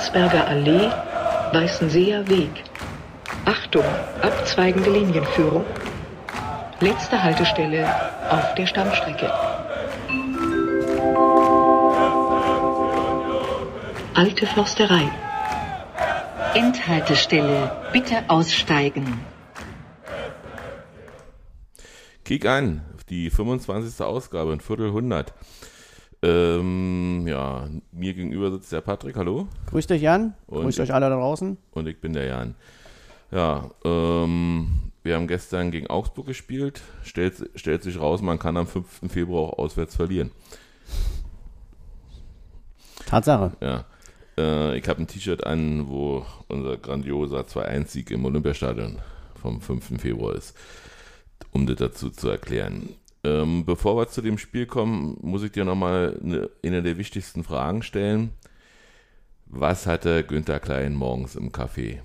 Landsberger Allee, Weißenseer Weg. Achtung, abzweigende Linienführung. Letzte Haltestelle auf der Stammstrecke. Alte Forsterei. Endhaltestelle. Bitte aussteigen. Kick an, die 25. Ausgabe, ein Viertel hundert. Ähm, ja, mir gegenüber sitzt der Patrick, hallo. Grüß dich, Jan. Und Grüßt euch alle da draußen. Und ich bin der Jan. Ja, ähm, wir haben gestern gegen Augsburg gespielt. Stellt, stellt sich raus, man kann am 5. Februar auch auswärts verlieren. Tatsache. Ja. Äh, ich habe ein T-Shirt an, wo unser grandioser 2-1-Sieg im Olympiastadion vom 5. Februar ist, um das dazu zu erklären. Ähm, bevor wir zu dem Spiel kommen, muss ich dir nochmal eine, eine der wichtigsten Fragen stellen. Was hatte Günther Klein morgens im Café?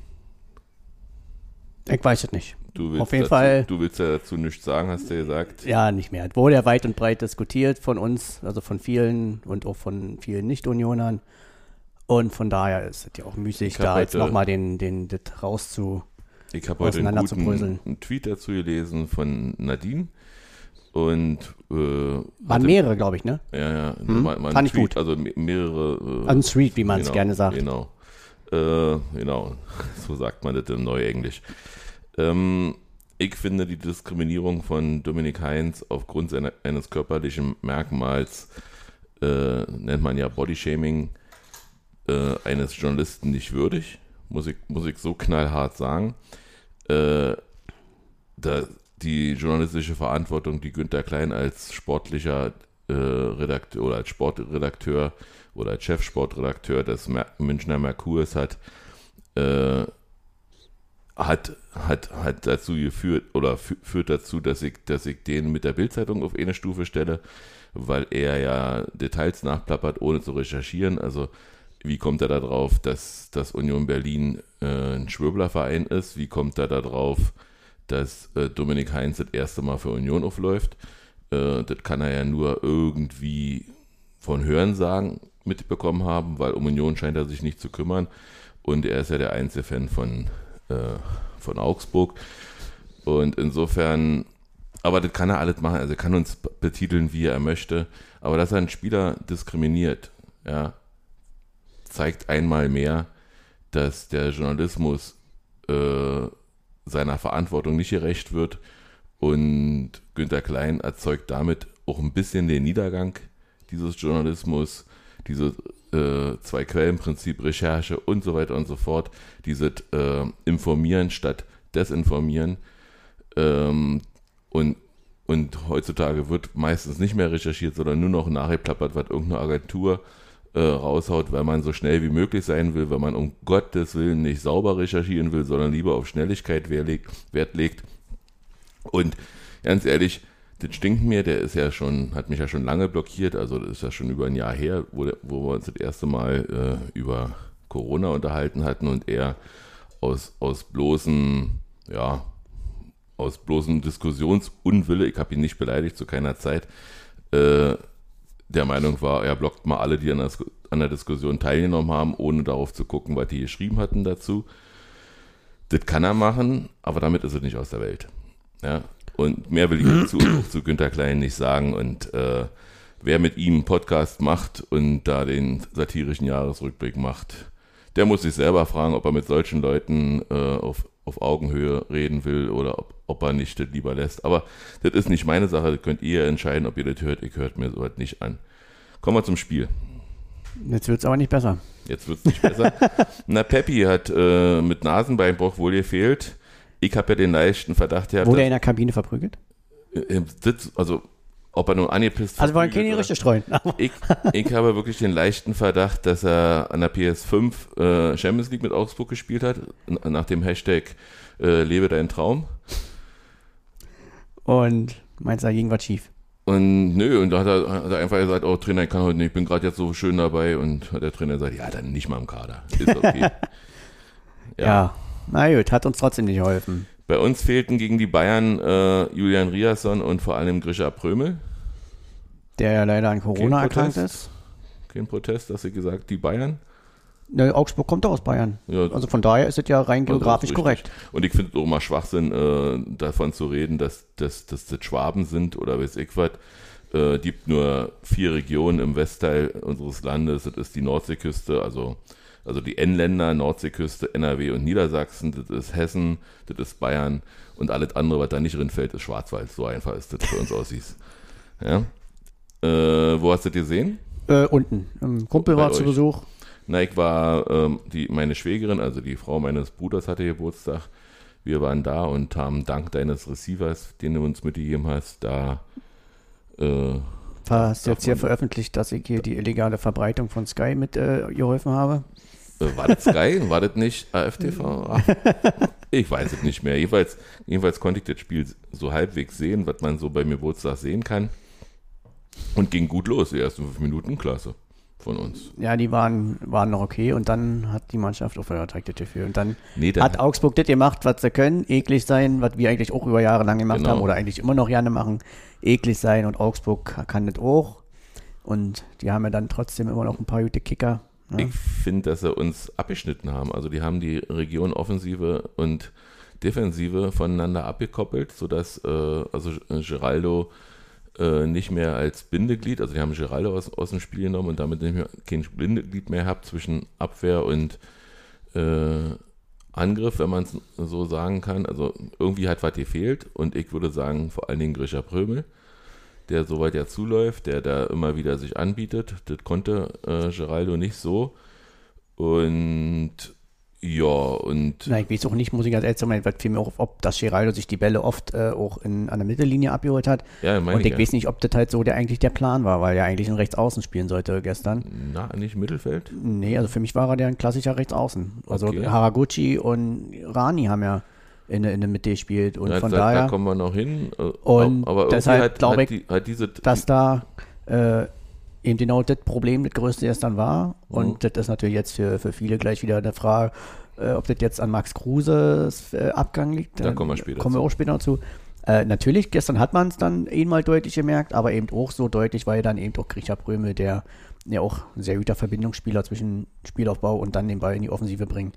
Ich weiß es nicht. Du willst Auf jeden dazu, Fall. Du willst ja dazu nichts sagen, hast du gesagt. Ja, nicht mehr. Es wurde ja weit und breit diskutiert von uns, also von vielen und auch von vielen Nicht-Unionern. Und von daher ist es ja auch müßig, da jetzt heute- nochmal den, den, das rauszu. Ich habe heute einen guten einen Tweet dazu gelesen von Nadine. Und äh, Waren hatte- mehrere, glaube ich, ne? Ja, ja. Hm? Mal, mal ein Fand ich Tweet, gut. Also me- mehrere. Äh, An Street, wie man es genau, gerne sagt. Genau. Äh, genau. So sagt man das im Neuenglisch. Ähm, ich finde die Diskriminierung von Dominik Heinz aufgrund seiner, eines körperlichen Merkmals, äh, nennt man ja Bodyshaming, äh, eines Journalisten nicht würdig. Muss ich, muss ich so knallhart sagen. Äh, da, die journalistische Verantwortung, die Günter Klein als sportlicher äh, Redakteur oder als Sportredakteur oder als Chefsportredakteur des Mer Münchner Merkurs hat, äh, hat, hat, hat dazu geführt oder fü führt dazu, dass ich, dass ich den mit der Bildzeitung auf eine Stufe stelle, weil er ja Details nachplappert, ohne zu recherchieren. Also wie kommt er darauf, dass, dass Union Berlin äh, ein Schwurblerverein ist? Wie kommt er darauf, dass äh, Dominik Heinz das erste Mal für Union aufläuft? Äh, das kann er ja nur irgendwie von Hörensagen mitbekommen haben, weil um Union scheint er sich nicht zu kümmern. Und er ist ja der einzige Fan von, äh, von Augsburg. Und insofern, aber das kann er alles machen. Also er kann uns betiteln, wie er möchte. Aber dass er einen Spieler diskriminiert, ja, zeigt einmal mehr, dass der Journalismus äh, seiner Verantwortung nicht gerecht wird. Und Günter Klein erzeugt damit auch ein bisschen den Niedergang dieses Journalismus, diese äh, Zwei-Quellen-Prinzip, Recherche und so weiter und so fort, dieses äh, Informieren statt Desinformieren. Ähm, und, und heutzutage wird meistens nicht mehr recherchiert, sondern nur noch nachgeplappert, was irgendeine Agentur äh, raushaut, weil man so schnell wie möglich sein will, weil man um Gottes Willen nicht sauber recherchieren will, sondern lieber auf Schnelligkeit Wert legt. Und ganz ehrlich, das stinkt mir, der ist ja schon, hat mich ja schon lange blockiert, also das ist ja schon über ein Jahr her, wo, wo wir uns das erste Mal äh, über Corona unterhalten hatten und er aus, aus bloßen, ja, aus bloßem Diskussionsunwille, ich habe ihn nicht beleidigt zu keiner Zeit, äh, der Meinung war, er blockt mal alle, die an der, an der Diskussion teilgenommen haben, ohne darauf zu gucken, was die geschrieben hatten dazu. Das kann er machen, aber damit ist er nicht aus der Welt. Ja, und mehr will ich zu, zu Günter Klein nicht sagen. Und äh, wer mit ihm einen Podcast macht und da den satirischen Jahresrückblick macht, der muss sich selber fragen, ob er mit solchen Leuten äh, auf, auf Augenhöhe reden will oder ob, ob er nicht das lieber lässt. Aber das ist nicht meine Sache, das könnt ihr entscheiden, ob ihr das hört. Ich hört mir sowas nicht an. Kommen wir zum Spiel. Jetzt wird es aber nicht besser. Jetzt wird es nicht besser. Na, Peppi hat äh, mit Nasenbeinbruch wohl gefehlt. Ich habe ja den leichten Verdacht gehabt, Wurde er in der Kabine verprügelt? im Sitz, also ob er nun angepisst Also wollen keine Gerüchte streuen. ich, ich habe wirklich den leichten Verdacht, dass er an der PS5 äh, Champions League mit Augsburg gespielt hat, nach dem Hashtag äh, Lebe dein Traum. Und meinst du, da ging was schief? Und nö, und da hat er, hat er einfach gesagt, oh Trainer, ich kann heute nicht, ich bin gerade jetzt so schön dabei. Und hat der Trainer gesagt, ja, dann nicht mal im Kader. Ist okay. Ja. Na gut, hat uns trotzdem nicht geholfen. Bei uns fehlten gegen die Bayern äh, Julian Riasson und vor allem Grisha Prömel. Der ja leider an Corona erkrankt ist. Kein Protest, dass sie gesagt, die Bayern. Ne, Augsburg kommt doch aus Bayern. Ja. Also von daher ist es ja rein Also geografisch korrekt. Und ich finde es auch mal Schwachsinn, äh, davon zu reden, dass, dass, dass das Schwaben sind oder weiß ich was. Äh, gibt nur vier Regionen im Westteil unseres Landes. Das ist die Nordseeküste, also, also die N-Länder, Nordseeküste, NRW und Niedersachsen. Das ist Hessen, das ist Bayern und alles andere, was da nicht drin ist Schwarzwald. So einfach ist das für uns aussieht. Ja. Äh, wo hast du das gesehen? Äh, unten. Ein Kumpel Bei war zu euch. Besuch. Na, ich war, ähm, die, meine Schwägerin, also die Frau meines Bruders hatte Geburtstag. Wir waren da und haben dank deines Receivers, den du uns mitgegeben hast, da äh, Hast du jetzt hier veröffentlicht, dass ich hier die illegale Verbreitung von Sky mit äh, geholfen habe? Äh, war das Sky? war das nicht AFTV? Ich weiß es nicht mehr. Jedenfalls, jedenfalls konnte ich das Spiel so halbwegs sehen, was man so beim Geburtstag sehen kann. Und ging gut los. Die ersten fünf Minuten, klasse. Von uns. Ja, die waren, waren noch okay und dann hat die Mannschaft aufgehört, direkt dafür. Und dann Nee, dann- hat Augsburg das gemacht, was sie können, eklig sein, was wir eigentlich auch über Jahre lang gemacht Genau. haben oder eigentlich immer noch gerne machen, eklig sein und Augsburg kann das auch. Und die haben ja dann trotzdem immer noch ein paar gute Kicker. Ne? Ich finde, dass sie uns abgeschnitten haben. Also die haben die Region Offensive und Defensive voneinander abgekoppelt, sodass äh, also Geraldo äh, nicht mehr als Bindeglied, also die haben Geraldo aus, aus dem Spiel genommen und damit nicht mehr kein Bindeglied mehr habt zwischen Abwehr und äh, Angriff, wenn man es so sagen kann. Also irgendwie hat was gefehlt und ich würde sagen, vor allen Dingen Grisha Prömel, der soweit ja zuläuft, der da immer wieder sich anbietet. Das konnte äh, Geraldo nicht so. Und ja, und Na, ich weiß auch nicht, muss ich ganz ehrlich sagen, was fiel mir auch auf, ob das Geraldo sich die Bälle oft äh, auch in, an der Mittellinie abgeholt hat. ja, meine Und ich ja. weiß nicht, ob das halt so der eigentlich der Plan war, weil er eigentlich in Rechtsaußen spielen sollte gestern. Na, nicht Mittelfeld? Nee, also für mich war er der ein klassischer Rechtsaußen. Also Okay. Haraguchi und Rani haben ja in, der- in der Mitte gespielt und Ja, von da, daher, da kommen wir noch hin. Äh, Und aber irgendwie deshalb hat, glaube ich, die, hat diese dass da äh, eben genau das Problem das größte gestern war. Und Mhm. das ist natürlich jetzt für, für viele gleich wieder eine Frage, äh, ob das jetzt an Max Kruses äh, Abgang liegt. Da kommen wir später Kommen wir zu. auch später dazu. Äh, natürlich, gestern hat man es dann eh mal deutlich gemerkt, aber eben auch so deutlich, weil dann eben auch Grisha Prömel, der ja auch ein sehr guter Verbindungsspieler zwischen Spielaufbau und dann den Ball in die Offensive bringt,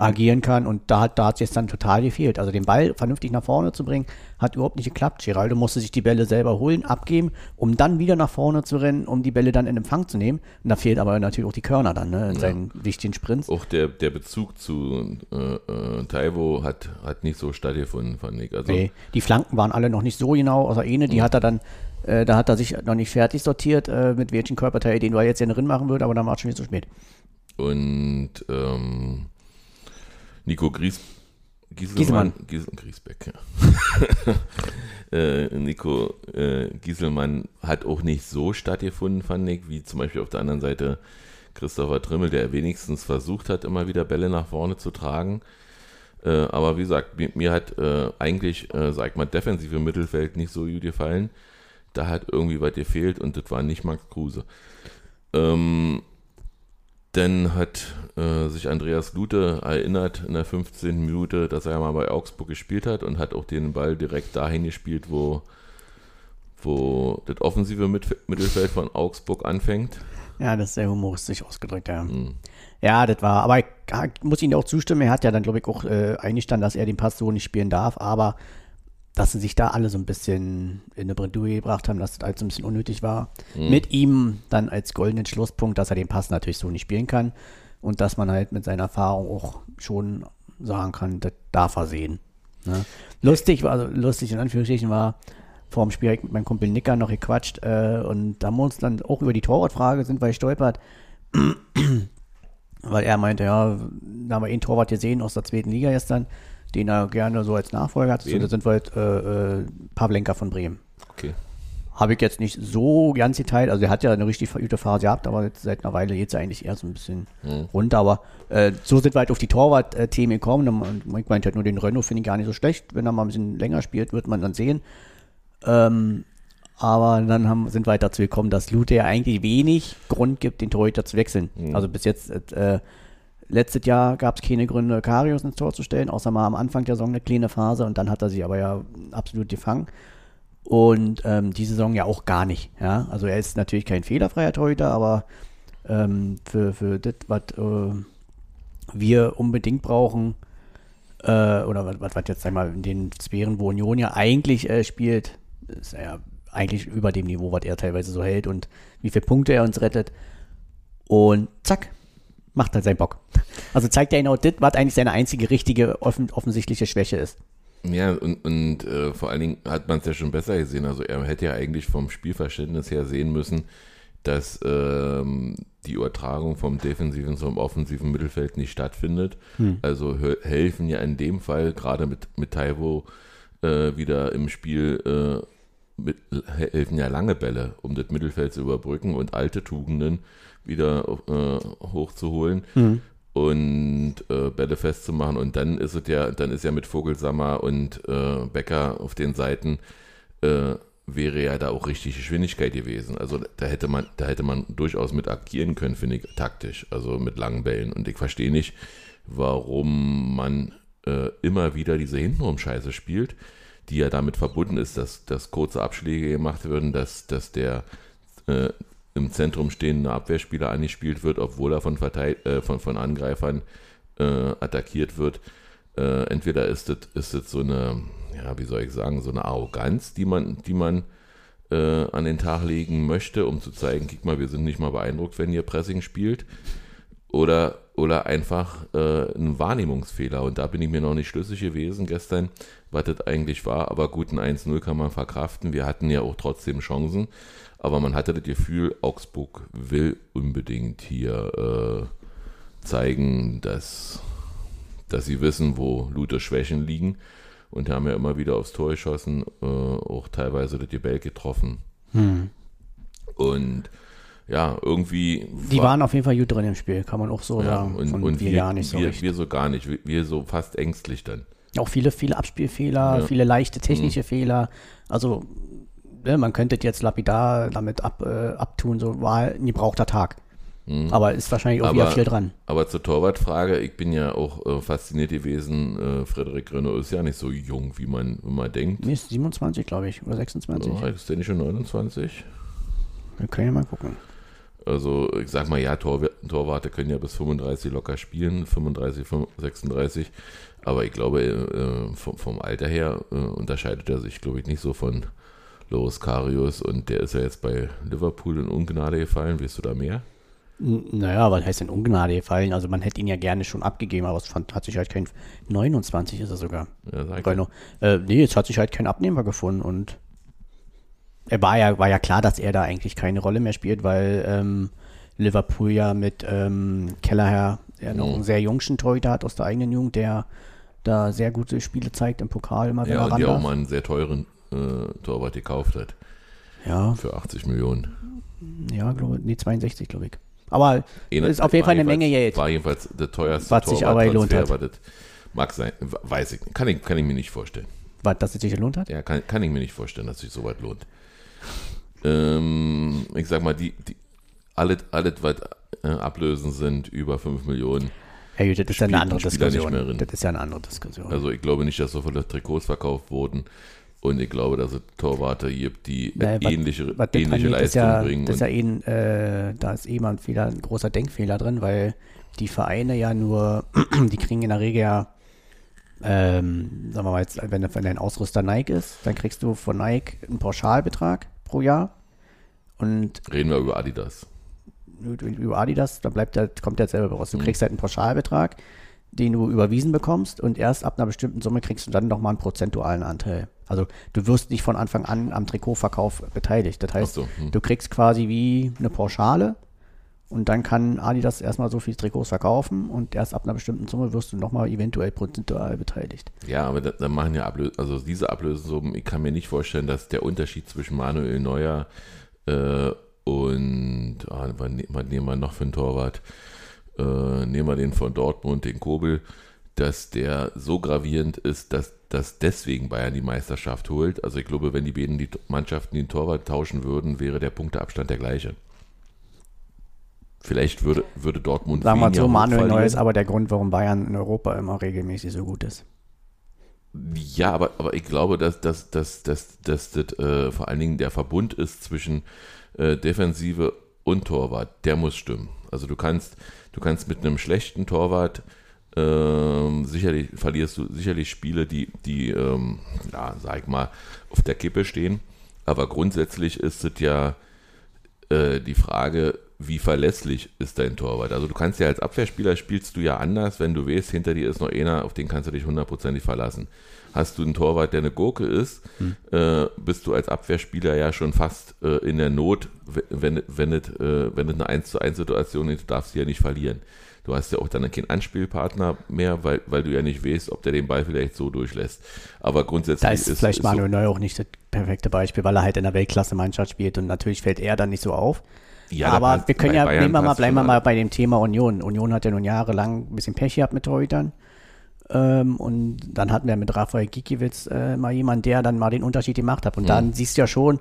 agieren kann. Und da, hat- da hat es jetzt dann total gefehlt. Also den Ball vernünftig nach vorne zu bringen, hat überhaupt nicht geklappt. Geraldo musste sich die Bälle selber holen, abgeben, um dann wieder nach vorne zu rennen, um die Bälle dann in Empfang zu nehmen. Und da fehlt aber natürlich auch die Körner dann ne, in seinen wichtigen Sprints. auch der, der Bezug zu äh, äh, Taiwo hat, hat nicht so stattgefunden, fand ich. Also, Nee, die Flanken waren alle noch nicht so genau, außer eine, die hat er dann, äh, da hat er sich noch nicht fertig sortiert, äh, mit welchen Körperteil, den er jetzt ja drin machen würde, aber dann war es schon wieder zu spät. Und ähm, Nico Gries, Gieselmann, Gieselmann. Giesel, Griesbeck, ja. äh, Nico äh, Gieselmann hat auch nicht so stattgefunden, fand ich, wie zum Beispiel auf der anderen Seite Christopher Trimmel, der wenigstens versucht hat, immer wieder Bälle nach vorne zu tragen. Äh, aber wie gesagt, mir, mir hat äh, eigentlich, äh, sag mal, defensive Mittelfeld nicht so gut gefallen. Da hat irgendwie was gefehlt und das war nicht Max Kruse. Ähm, dann hat äh, sich Andreas Lute erinnert in der 15. Minute, dass er mal bei Augsburg gespielt hat und hat auch den Ball direkt dahin gespielt, wo, wo das offensive Mittelfeld von Augsburg anfängt. Ja, das ist sehr humoristisch ausgedrückt, ja. Mhm. Ja, das war, aber ich ja, ich muss Ihnen auch zustimmen, er hat ja dann, glaube ich, auch äh, eingestanden, dass er den Pass so nicht spielen darf, aber dass sie sich da alle so ein bisschen in eine Bredouille gebracht haben, dass das alles so ein bisschen unnötig war. Mit ihm dann als goldenen Schlusspunkt, dass er den Pass natürlich so nicht spielen kann und dass man halt mit seiner Erfahrung auch schon sagen kann, das darf er sehen. Ne? Lustig, war- also lustig in Anführungsstrichen war, vor dem Spiel mit meinem Kumpel Nicker noch gequatscht äh, und da haben wir uns dann auch über die Torwartfrage sind wir gestolpert, weil er meinte, ja, da haben wir einen Torwart gesehen aus der zweiten Liga gestern, den er gerne so als Nachfolger hat. So, Wen? da sind wir halt äh, Pavlenka von Bremen. Okay. Habe ich jetzt nicht so ganz geteilt. Also er hat ja eine richtig gute Phase gehabt, aber seit einer Weile geht es eigentlich eher so ein bisschen Mhm. runter. Aber äh, so sind wir halt auf die Torwart-Themen gekommen. Und ich meinte halt nur, den Renault finde ich gar nicht so schlecht. Wenn er mal ein bisschen länger spielt, wird man dann sehen. Ähm, aber dann haben, sind wir halt dazu gekommen, dass Lute ja eigentlich wenig Grund gibt, den Torhüter zu wechseln. Mhm. Also bis jetzt, äh, letztes Jahr gab es keine Gründe, Karius ins Tor zu stellen, außer mal am Anfang der Saison eine kleine Phase und dann hat er sich aber ja absolut gefangen. Und ähm, die Saison ja auch gar nicht. Ja? Also er ist natürlich kein fehlerfreier Torhüter, aber ähm, für, für das, was äh, wir unbedingt brauchen, äh, oder was, was was jetzt, sag mal, in den Sphären, wo Union ja eigentlich äh, spielt, ist er ja eigentlich über dem Niveau, was er teilweise so hält und wie viele Punkte er uns rettet. Und zack, macht halt seinen Bock. Also zeigt er genau das, was eigentlich seine einzige richtige, offen, offensichtliche Schwäche ist. Ja, und, und äh, vor allen Dingen hat man es ja schon besser gesehen. Also er hätte ja eigentlich vom Spielverständnis her sehen müssen, dass ähm, die Übertragung vom defensiven zum offensiven Mittelfeld nicht stattfindet. Hm. Also hel- helfen ja in dem Fall gerade mit, mit Taiwo äh, wieder im Spiel, äh, mit, he- helfen ja lange Bälle, um das Mittelfeld zu überbrücken und alte Tugenden wieder äh, hochzuholen Hm. und äh, Bälle festzumachen. Und dann ist es ja, dann ist ja mit Vogelsammer und äh, Becker auf den Seiten äh, wäre ja da auch richtig Geschwindigkeit gewesen. Also da hätte man, da hätte man durchaus mit agieren können, finde ich, taktisch, also mit langen Bällen. Und ich verstehe nicht, warum man äh, immer wieder diese Hintenrum-Scheiße spielt, die ja damit verbunden ist, dass, dass kurze Abschläge gemacht werden, dass, dass der äh, im Zentrum stehende Abwehrspieler angespielt wird, obwohl er von, Verteid äh, von, von Angreifern äh, attackiert wird. Äh, entweder ist es ist es so eine, ja, wie soll ich sagen, so eine Arroganz, die man, die man äh, an den Tag legen möchte, um zu zeigen, guck mal, wir sind nicht mal beeindruckt, wenn ihr Pressing spielt. Oder, oder einfach äh, ein Wahrnehmungsfehler. Und da bin ich mir noch nicht schlüssig gewesen gestern, was das eigentlich war. Aber gut, ein 1-0 kann man verkraften. Wir hatten ja auch trotzdem Chancen. Aber man hatte das Gefühl, Augsburg will unbedingt hier äh, zeigen, dass, dass sie wissen, wo Luthers Schwächen liegen. Und haben ja immer wieder aufs Tor geschossen, äh, auch teilweise das Gebell getroffen. Hm. Und ja, irgendwie. Die war- waren auf jeden Fall gut drin im Spiel, kann man auch so ja, sagen. und, Und wir, wir, ja nicht so wir, wir so gar nicht. Wir, wir so fast ängstlich dann. Auch viele, viele Abspielfehler, Ja. Mhm. viele leichte technische Fehler. Also, ne, man könnte jetzt lapidar damit ab, äh, abtun, so war ein gebrauchter Tag. Aber ist wahrscheinlich auch wieder Mhm. Aber- viel dran. Aber zur Torwartfrage, ich bin ja auch äh, fasziniert gewesen. Äh, Frederik Renault ist ja nicht so jung, wie man immer denkt. Nee, ist 27, glaube ich, oder 26. Oh, ist der nicht schon 29? Wir können ja mal gucken. Also ich sag mal, ja, Tor, Torwarte können ja bis 35 locker spielen, 35, 36. Aber ich glaube, äh, vom, vom Alter her äh, unterscheidet er sich, glaube ich, nicht so von Loris Karius. Und der ist ja jetzt bei Liverpool in Ungnade gefallen. Weißt du da mehr? Naja, was heißt denn Ungnade gefallen? Also man hätte ihn ja gerne schon abgegeben, aber es fand, hat sich halt kein 29 ist er sogar. Ja, sag ich. Äh, nee, jetzt hat sich halt kein Abnehmer gefunden und er war ja, war ja klar, dass er da eigentlich keine Rolle mehr spielt, weil ähm, Liverpool ja mit ähm, Kellerherr ja noch Mhm. einen sehr jungschen Torhüter hat aus der eigenen Jugend, der da sehr gute Spiele zeigt im Pokal immer, wenn Ja, er und der auch mal einen sehr teuren äh, Torwart gekauft hat. Ja, Für 80 Millionen. ja, glaube nee, 62, glaube ich. Aber Einer- ist auf jeden Fall eine Menge Geld. War jedenfalls der teuerste Was sich aber gelohnt hat. das mag sein. Weiß ich. Kann ich, kann ich mir nicht vorstellen. Was, dass es sich gelohnt hat? Ja, kann, kann ich mir nicht vorstellen, dass sich so weit lohnt. Ähm, ich sag mal, die, die alles, alles, was äh, Ablösen sind, über 5 Millionen. Ja, gut, das ist ja eine andere Spieler Diskussion. Das ist ja eine andere Diskussion. Also ich glaube nicht, dass so viele Trikots verkauft wurden. Und ich glaube, dass es Torwarte gibt, die Naja, ähnliche, was ähnliche Leistungen ja, bringen. Das ist ja ein, äh, da ist mal ein Fehler, ein großer Denkfehler drin, weil die Vereine ja nur, die kriegen in der Regel ja, ähm, sagen wir mal jetzt, wenn, wenn dein Ausrüster Nike ist, dann kriegst du von Nike einen Pauschalbetrag pro Jahr und reden wir über Adidas. über Adidas, da bleibt der, kommt der selber raus. Du Mhm. kriegst halt einen Pauschalbetrag, den du überwiesen bekommst und erst ab einer bestimmten Summe kriegst du dann nochmal einen prozentualen Anteil. Also du wirst nicht von Anfang an am Trikotverkauf beteiligt. Das heißt, so, hm. du kriegst quasi wie eine Pauschale und dann kann Adidas erstmal so viele Trikots verkaufen und erst ab einer bestimmten Summe wirst du nochmal eventuell prozentual beteiligt. Ja, aber da, da machen ja Ablösen, also diese Ablösensummen, ich kann mir nicht vorstellen, dass der Unterschied zwischen Manuel Neuer äh, und ah, was, was nehmen wir noch für einen Torwart? Äh, nehmen wir den von Dortmund, den Kobel, dass der so gravierend ist, dass, dass deswegen Bayern die Meisterschaft holt. Also ich glaube, wenn die beiden die Mannschaften den Torwart tauschen würden, wäre der Punkteabstand der gleiche. Vielleicht würde, würde Dortmund Sagen wir mal so, Manuel Neuer ist aber der Grund, warum Bayern in Europa immer regelmäßig so gut ist. Ja, aber, aber ich glaube, dass, dass, dass, dass, dass das äh, vor allen Dingen der Verbund ist zwischen äh, Defensive und Torwart, der muss stimmen. Also du kannst, du kannst mit einem schlechten Torwart ähm, sicherlich verlierst du sicherlich Spiele, die, die ähm, ja, sag ich mal, auf der Kippe stehen. Aber grundsätzlich ist es ja äh, die Frage, wie verlässlich ist dein Torwart? Also du kannst ja als Abwehrspieler spielst du ja anders, wenn du weißt, hinter dir ist noch einer, auf den kannst du dich hundertprozentig verlassen. Hast du einen Torwart, der eine Gurke ist, hm. äh, bist du als Abwehrspieler ja schon fast äh, in der Not, wenn, wenn, es, äh, wenn es eine 1 zu 1 Situation ist, du darfst sie ja nicht verlieren. Du hast ja auch dann keinen Anspielpartner mehr, weil, weil du ja nicht weißt, ob der den Ball vielleicht so durchlässt. Aber grundsätzlich da ist, ist vielleicht ist Manuel so, Neuer auch nicht das perfekte Beispiel, weil er halt in der Weltklasse-Mannschaft spielt und natürlich fällt er dann nicht so auf. Ja, aber wir können ja, Bayern nehmen wir mal, bleiben wir mal bei dem Thema Union. Union hat ja nun jahrelang ein bisschen Pech gehabt mit Torhütern. Ähm, und dann hatten wir mit Rafael Gikiewicz äh, mal jemanden, der dann mal den Unterschied gemacht hat. Und mhm. dann siehst du ja schon,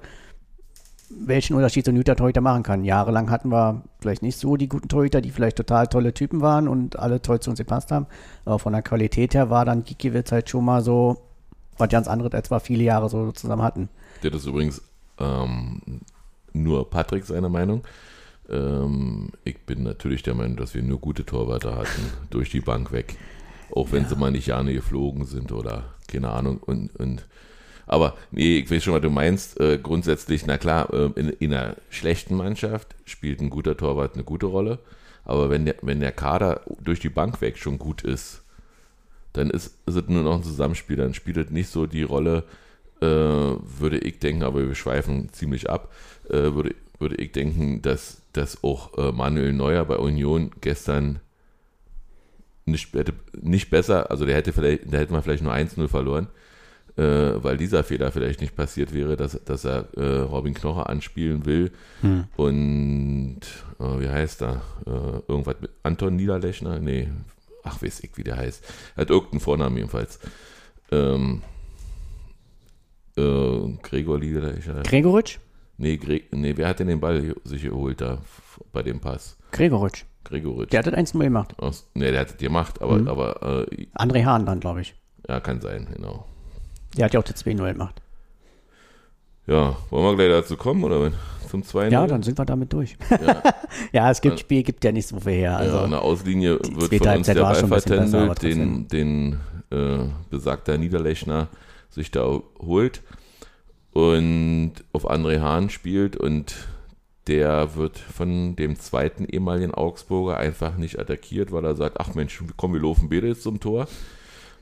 welchen Unterschied so ein Hüter Torhüter machen kann. Jahrelang hatten wir vielleicht nicht so die guten Torhüter, die vielleicht total tolle Typen waren und alle toll zu uns gepasst haben. Aber von der Qualität her war dann Gikiewicz halt schon mal so was ganz anderes, als wir viele Jahre so zusammen hatten. Das ist übrigens ähm, nur Patrick seine Meinung. Ähm, ich bin natürlich der Meinung, dass wir nur gute Torwärter hatten, durch die Bank weg. Auch wenn ja. sie mal nicht Jahre geflogen sind oder keine Ahnung. Und, und aber nee, ich weiß schon, was du meinst. Äh, grundsätzlich, na klar, äh, in, in, einer schlechten Mannschaft spielt ein guter Torwart eine gute Rolle. Aber wenn der, wenn der Kader durch die Bank weg schon gut ist, dann ist, ist es nur noch ein Zusammenspiel. Dann spielt es nicht so die Rolle, äh, würde ich denken, aber wir schweifen ziemlich ab, äh, würde, würde ich denken, dass, dass auch äh, Manuel Neuer bei Union gestern nicht, nicht besser, also der hätte vielleicht, der hätte man vielleicht nur 1-0 verloren, weil dieser Fehler vielleicht nicht passiert wäre, dass, dass er äh, Robin Knocher anspielen will. Hm. Und äh, wie heißt er? Äh, irgendwas mit Anton Niederlechner? Nee, ach, weiß ich, wie der heißt. Er hat irgendeinen Vornamen jedenfalls. Ähm, äh, Gregor Niederlechner. Gregoritsch? Nee, Gre nee, wer hat denn den Ball sich geholt da bei dem Pass? Gregoritsch. Gregoritsch. Der hat das 1 gemacht. Aus, nee, der hat das gemacht, aber. Mhm. aber äh, André Hahn dann, glaube ich. Ja, kann sein, genau. Der hat ja auch die 2-0 gemacht. Ja, wollen wir gleich dazu kommen oder wenn? Zum 2 Ja, dann sind wir damit durch. Ja, ja es gibt Spiel, gibt ja nicht so viel her. Also ja, eine Auslinie wird von uns der Ball vertändelt, den, den äh, besagter Niederlechner sich da holt und auf André Hahn spielt und der wird von dem zweiten ehemaligen Augsburger einfach nicht attackiert, weil er sagt, ach Mensch, komm, wir laufen beide jetzt zum Tor.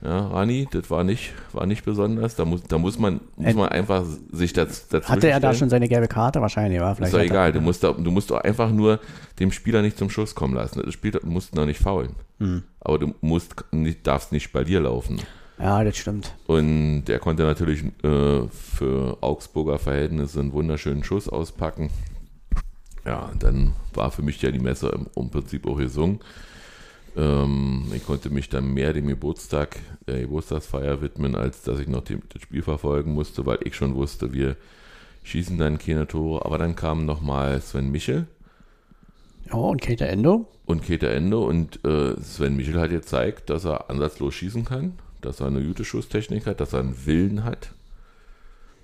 Ja, Rani, das war nicht, war nicht besonders. Da muss, da muss man, muss man einfach sich das, dazu Hatte er da schon seine gelbe Karte? Wahrscheinlich, war vielleicht. Ist doch egal. Du musst, da, du musst doch einfach nur dem Spieler nicht zum Schuss kommen lassen. Das Spieler musst noch nicht faulen. Hm. Aber du musst nicht, darfst nicht bei dir laufen. Ja, das stimmt. Und der konnte natürlich äh, für Augsburger Verhältnisse einen wunderschönen Schuss auspacken. Ja, dann war für mich ja die Messe im, im Prinzip auch gesungen. Ähm, ich konnte mich dann mehr dem Geburtstag, der Geburtstagsfeier widmen, als dass ich noch die, das Spiel verfolgen musste, weil ich schon wusste, wir schießen dann keine Tore. Aber dann kam nochmal Sven Michel. Ja, und Keter Endo. Und Keter Endo. Und äh, Sven Michel hat gezeigt, dass er ansatzlos schießen kann, dass er eine gute Schusstechnik hat, dass er einen Willen hat.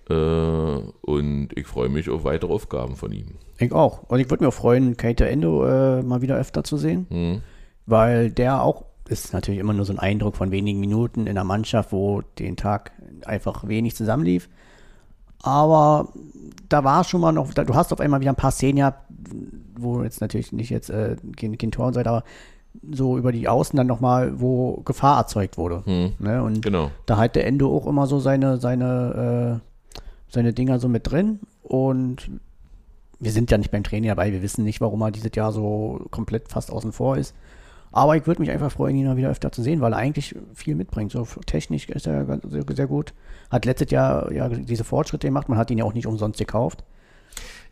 Äh, und ich freue mich auf weitere Aufgaben von ihm. Ich auch. Und ich würde mir auch freuen, Keter Endo äh, mal wieder öfter zu sehen. Hm weil der auch ist natürlich immer nur so ein Eindruck von wenigen Minuten in einer Mannschaft, wo den Tag einfach wenig zusammenlief. Aber da war schon mal noch, du hast auf einmal wieder ein paar Szenen gehabt, wo jetzt natürlich nicht jetzt äh, kein, kein Tor und so weiter, aber so über die Außen dann nochmal, wo Gefahr erzeugt wurde. Hm, ne? Und genau. da hat der Endo auch immer so seine, seine, äh, seine Dinger so mit drin. Und wir sind ja nicht beim Training dabei, wir wissen nicht, warum er dieses Jahr so komplett fast außen vor ist. Aber ich würde mich einfach freuen, ihn wieder öfter zu sehen, weil er eigentlich viel mitbringt. So technisch ist er sehr, sehr gut. Hat letztes Jahr ja diese Fortschritte gemacht. Man hat ihn ja auch nicht umsonst gekauft.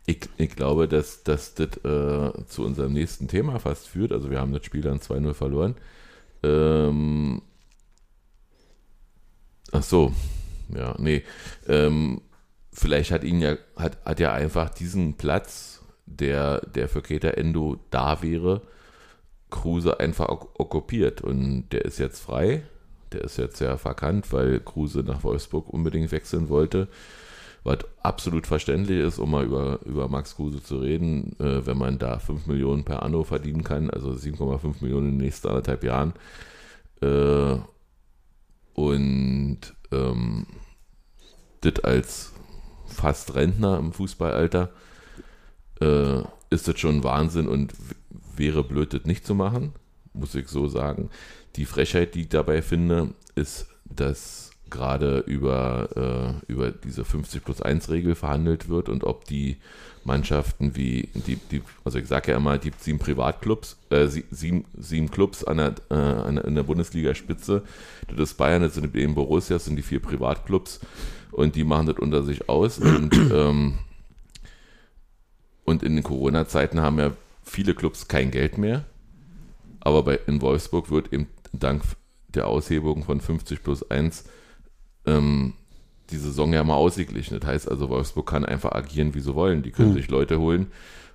Ich, ich glaube, dass, dass das äh, zu unserem nächsten Thema fast führt. Also wir haben das Spiel dann 2-0 verloren. Ähm, ach so, ja, nee. Ähm, vielleicht hat ihn ja, hat, hat ja einfach diesen Platz, der, der für Keter Endo da wäre, Kruse einfach okkupiert und der ist jetzt frei. Der ist jetzt sehr verkannt, weil Kruse nach Wolfsburg unbedingt wechseln wollte. was absolut verständlich ist, um mal über, über Max Kruse zu reden, äh, wenn man da 5 Millionen per Anno verdienen kann, also 7,5 Millionen in den nächsten anderthalb Jahren. Äh, und ähm, das als fast Rentner im Fußballalter äh, ist das schon Wahnsinn und wäre blöd, das nicht zu machen, muss ich so sagen. Die Frechheit, die ich dabei finde, ist, dass gerade über, äh, über diese 50 plus 1 Regel verhandelt wird und ob die Mannschaften wie, die, die also ich sage ja immer, die sieben Privatclubs, äh, sieben, sieben Clubs an der, äh, an der, in der Bundesliga-Spitze, das ist Bayern, das sind eben Borussia, das sind die vier Privatclubs und die machen das unter sich aus und, ähm, und in den Corona-Zeiten haben ja viele Clubs kein Geld mehr, aber bei, in Wolfsburg wird eben dank der Aushebung von 50 plus 1 ähm, die Saison ja mal ausgeglichen. Das heißt also, Wolfsburg kann einfach agieren, wie sie wollen. Die können mhm. sich Leute holen.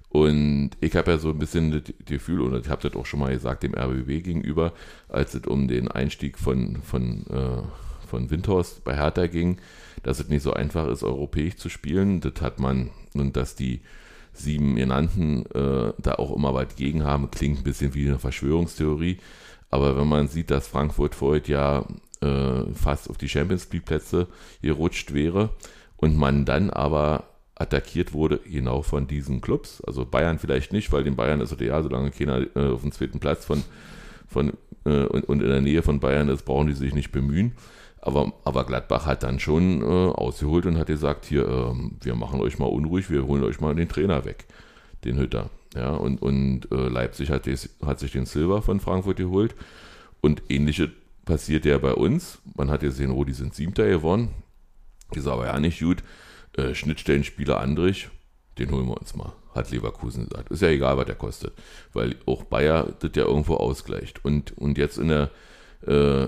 Und ich habe ja so ein bisschen das Gefühl, und ich habe das auch schon mal gesagt, dem RBB gegenüber, als es um den Einstieg von, von, äh, von Windhorst bei Hertha ging, dass es nicht so einfach ist, europäisch zu spielen. Das hat man, und dass die sieben genannten äh, da auch immer was gegen haben, klingt ein bisschen wie eine Verschwörungstheorie. Aber wenn man sieht, dass Frankfurt vorher ja äh, fast auf die Champions League Plätze gerutscht wäre und man dann aber attackiert wurde, genau von diesen Clubs. Also Bayern vielleicht nicht, weil den Bayern ist ja, solange keiner äh, auf dem zweiten Platz von, von äh, und, und, in der Nähe von Bayern ist, brauchen die sich nicht bemühen. Aber, aber Gladbach hat dann schon äh, ausgeholt und hat gesagt, hier, äh, wir machen euch mal unruhig, wir holen euch mal den Trainer weg, den Hütter. Ja, und, und äh, Leipzig hat, des, hat sich den Silber von Frankfurt geholt. Und ähnliche passiert ja bei uns. Man hat ja gesehen, oh, die sind Siebter geworden. Ist aber ja nicht gut. Äh, Schnittstellenspieler Andrich, den holen wir uns mal, hat Leverkusen gesagt. Ist ja egal, was der kostet, weil auch Bayer das ja irgendwo ausgleicht. Und, und jetzt in der, äh,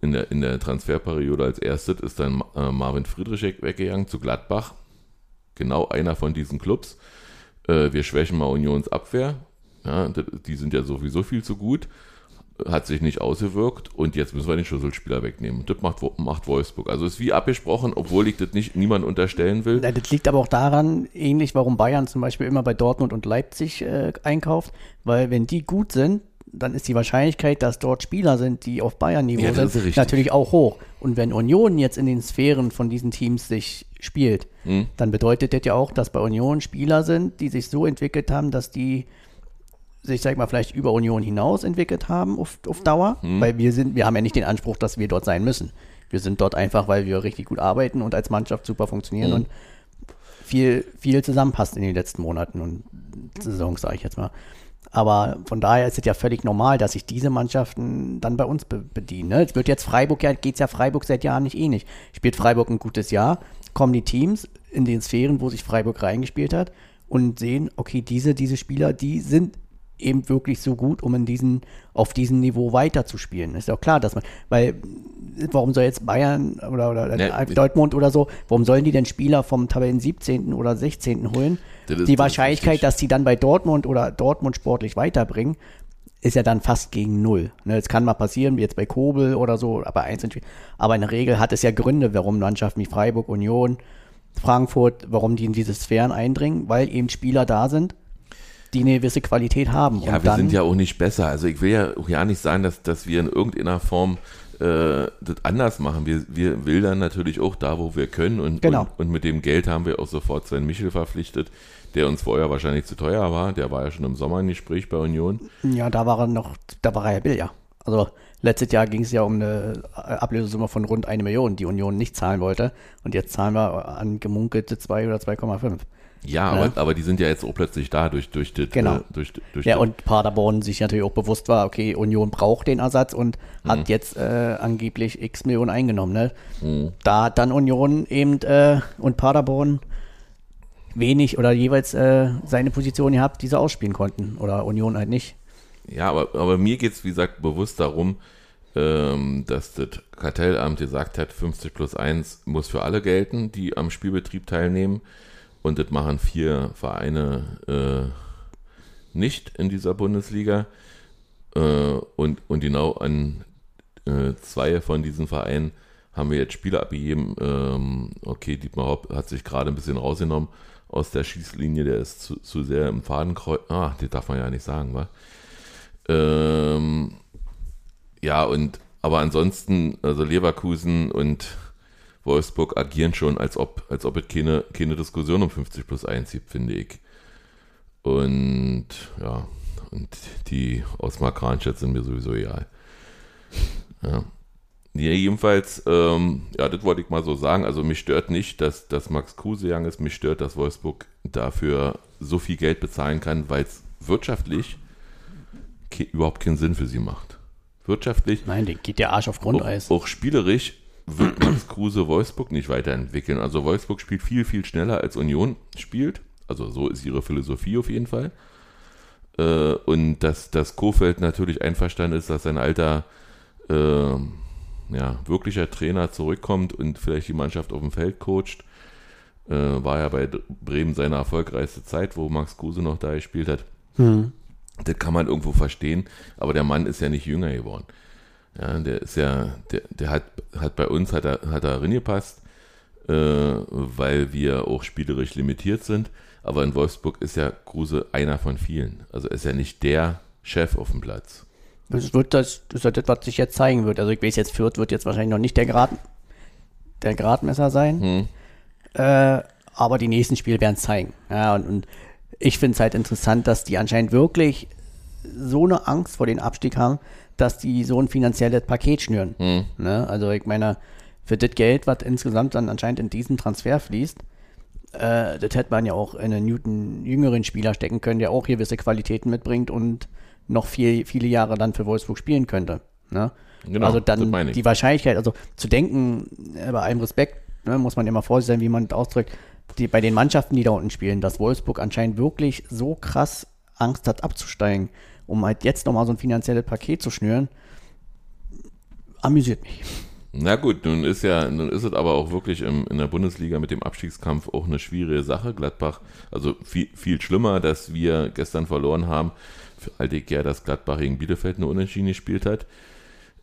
in, der, in der Transferperiode als erstes ist dann äh, Marvin Friedrich weggegangen zu Gladbach. Genau einer von diesen Clubs. Äh, wir schwächen mal Unions Abwehr. Ja, die sind ja sowieso viel zu gut hat sich nicht ausgewirkt und jetzt müssen wir den Schlüsselspieler wegnehmen. Das macht, macht Wolfsburg. Also ist wie abgesprochen, obwohl ich das nicht niemand unterstellen will. Das liegt aber auch daran, ähnlich warum Bayern zum Beispiel immer bei Dortmund und Leipzig äh, einkauft, weil wenn die gut sind, dann ist die Wahrscheinlichkeit, dass dort Spieler sind, die auf Bayern-Niveau ja, sind, natürlich auch hoch. Und wenn Union jetzt in den Sphären von diesen Teams sich spielt, hm. dann bedeutet das ja auch, dass bei Union Spieler sind, die sich so entwickelt haben, dass die sich, sag ich mal, vielleicht über Union hinaus entwickelt haben auf, auf Dauer, mhm. weil wir sind, wir haben ja nicht den Anspruch, dass wir dort sein müssen. Wir sind dort einfach, weil wir richtig gut arbeiten und als Mannschaft super funktionieren mhm. und viel, viel zusammenpasst in den letzten Monaten und Saisons, sage ich jetzt mal. Aber von daher ist es ja völlig normal, dass sich diese Mannschaften dann bei uns be bedienen. Ne? Es wird jetzt Freiburg, ja, geht es ja Freiburg seit Jahren nicht ähnlich. Spielt Freiburg ein gutes Jahr, kommen die Teams in den Sphären, wo sich Freiburg reingespielt hat und sehen, okay, diese, diese Spieler, die sind eben wirklich so gut, um in diesen, auf diesem Niveau weiterzuspielen. Ist ja auch klar, dass man, weil warum soll jetzt Bayern oder, oder ja, Dortmund oder so, warum sollen die denn Spieler vom Tabellen 17. oder 16. holen? die Wahrscheinlichkeit, dass sie dann bei Dortmund oder Dortmund sportlich weiterbringen, ist ja dann fast gegen null. Ne, es kann mal passieren, wie jetzt bei Kobel oder so, aber einzeln. Aber in der Regel hat es ja Gründe, warum Mannschaften wie Freiburg, Union, Frankfurt, warum die in diese Sphären eindringen, weil eben Spieler da sind, die eine gewisse Qualität haben. Ja, und wir sind ja auch nicht besser. Also ich will ja auch ja nicht sagen, dass, dass wir in irgendeiner Form äh, das anders machen. Wir, wir will dann natürlich auch da, wo wir können. Und, genau. und, und, mit dem Geld haben wir auch sofort Sven Michel verpflichtet, der uns vorher wahrscheinlich zu teuer war. Der war ja schon im Sommer im Gespräch bei Union. Ja, da war er noch, da war er ja billiger. Also letztes Jahr ging es ja um eine Ablösesumme von rund eine Million, die Union nicht zahlen wollte. Und jetzt zahlen wir an gemunkelte 2 oder 2,5. Ja, ne? aber, aber die sind ja jetzt auch plötzlich da durch, durch, das, genau. Äh, durch, durch Ja, und Paderborn sich natürlich auch bewusst war, okay, Union braucht den Ersatz und mhm. hat jetzt äh, angeblich x Millionen eingenommen. Ne? Mhm. Da hat dann Union eben äh, und Paderborn wenig oder jeweils äh, seine Position gehabt, die sie ausspielen konnten. Oder Union halt nicht. Ja, aber, aber mir geht es, wie gesagt, bewusst darum, ähm, dass das Kartellamt gesagt hat, 50 plus 1 muss für alle gelten, die am Spielbetrieb teilnehmen. Und das machen vier Vereine äh, nicht in dieser Bundesliga. Äh, und, und genau an äh, zwei von diesen Vereinen haben wir jetzt Spieler abgegeben. Ähm, okay, Dietmar Hopp hat sich gerade ein bisschen rausgenommen aus der Schießlinie, der ist zu, zu sehr im Fadenkreuz. Ah, die darf man ja nicht sagen, wa? Ähm, ja, und aber ansonsten, also Leverkusen und Wolfsburg agieren schon, als ob, als ob es keine, keine Diskussion um 50 plus 1 gibt, finde ich. Und ja, und die aus Markranstadt sind mir sowieso egal. Ja. Ja, jedenfalls, ähm, ja, das wollte ich mal so sagen. Also mich stört nicht, dass, dass Max Kruse young ist. Mich stört, dass Wolfsburg dafür so viel Geld bezahlen kann, weil es wirtschaftlich überhaupt keinen Sinn für sie macht. Wirtschaftlich. Nein, den geht der Arsch auf Grundeis. Auch, auch spielerisch wird Max Kruse Wolfsburg nicht weiterentwickeln. Also Wolfsburg spielt viel, viel schneller als Union spielt. Also so ist ihre Philosophie auf jeden Fall. Äh, und dass, dass Kofeld natürlich einverstanden ist, dass sein alter äh, ja, wirklicher Trainer zurückkommt und vielleicht die Mannschaft auf dem Feld coacht. Äh, war ja bei Bremen seine erfolgreichste Zeit, wo Max Kruse noch da gespielt hat. Hm. Das kann man irgendwo verstehen, aber der Mann ist ja nicht jünger geworden. Ja, der ist ja, der, der hat, hat bei uns, hat er, hat er reingepasst, äh, weil wir auch spielerisch limitiert sind. Aber in Wolfsburg ist ja Kruse einer von vielen. Also ist er nicht der Chef auf dem Platz. Das wird das, das ist das, was sich jetzt zeigen wird. Also ich weiß jetzt, Fürth wird jetzt wahrscheinlich noch nicht der, Grad, der Gradmesser sein. Hm. Äh, aber die nächsten Spiele werden es zeigen. Ja, und, und ich finde es halt interessant, dass die anscheinend wirklich so eine Angst vor dem Abstieg haben, dass die so ein finanzielles Paket schnüren. Hm. Ne? Also ich meine, für das Geld, was insgesamt dann anscheinend in diesen Transfer fließt, äh, das hätte man ja auch in einen Newton jüngeren Spieler stecken können, der auch gewisse Qualitäten mitbringt und noch viel, viele Jahre dann für Wolfsburg spielen könnte. Ne? Genau, also dann die Wahrscheinlichkeit, also zu denken, äh, bei allem Respekt, ne, muss man immer vorsichtig sein, wie man das ausdrückt, die, bei den Mannschaften, die da unten spielen, dass Wolfsburg anscheinend wirklich so krass Angst hat abzusteigen, um halt jetzt nochmal so ein finanzielles Paket zu schnüren, amüsiert mich. Na gut, nun ist ja, nun ist es aber auch wirklich im, in der Bundesliga mit dem Abstiegskampf auch eine schwierige Sache. Gladbach, also viel, viel schlimmer, dass wir gestern verloren haben. Halte ich ja, dass Gladbach gegen Bielefeld eine Unentschieden gespielt hat.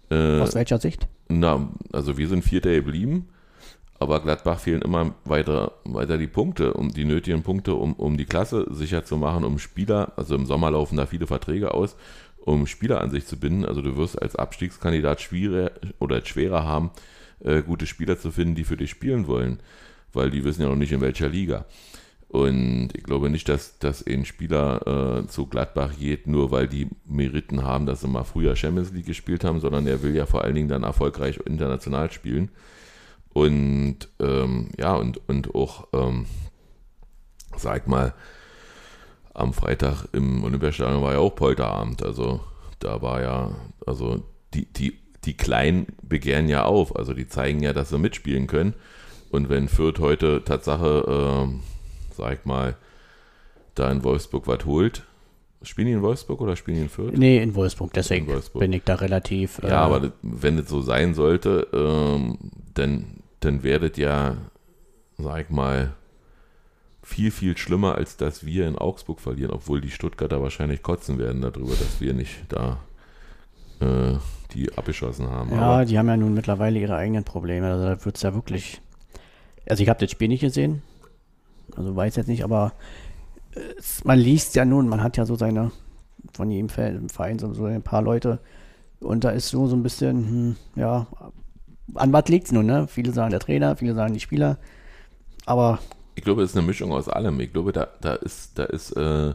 Äh, Aus welcher Sicht? Na, also wir sind Vierter geblieben, aber Gladbach fehlen immer weiter, weiter die Punkte, um die nötigen Punkte, um, um die Klasse sicher zu machen, um Spieler, also im Sommer laufen da viele Verträge aus, um Spieler an sich zu binden. Also du wirst als Abstiegskandidat schwieriger oder schwerer haben, äh, gute Spieler zu finden, die für dich spielen wollen, weil die wissen ja noch nicht in welcher Liga. Und ich glaube nicht, dass, dass ein Spieler äh, zu Gladbach geht, nur weil die Meriten haben, dass sie mal früher Champions League gespielt haben, sondern er will ja vor allen Dingen dann erfolgreich international spielen. Und ähm, ja, und, und auch, ähm, sag mal, am Freitag im Olympiastadion war ja auch Polterabend. Also da war ja, also die, die, die Kleinen begehren ja auf. Also die zeigen ja, dass sie mitspielen können. Und wenn Fürth heute Tatsache, äh, sag mal, da in Wolfsburg was holt, Spielen die in Wolfsburg oder spielen die in Fürth? Nee, in Wolfsburg, deswegen in Wolfsburg. bin ich da relativ. Äh, ja, aber wenn es so sein sollte, ähm, dann, dann werdet ja, sag ich mal, viel, viel schlimmer, als dass wir in Augsburg verlieren, obwohl die Stuttgarter wahrscheinlich kotzen werden darüber, dass wir nicht da äh, die abgeschossen haben. Ja, Aber die haben ja nun mittlerweile ihre eigenen Probleme. Also da wird es ja wirklich. Also ich habe das Spiel nicht gesehen. Also weiß jetzt nicht, aber es, man liest ja nun, man hat ja so seine, von jedem Verein so, so ein paar Leute. Und da ist so, so ein bisschen, hm, ja, an was liegt es nun, ne? Viele sagen der Trainer, viele sagen die Spieler. Aber ich glaube, es ist eine Mischung aus allem. Ich glaube, da, da ist, da ist, äh,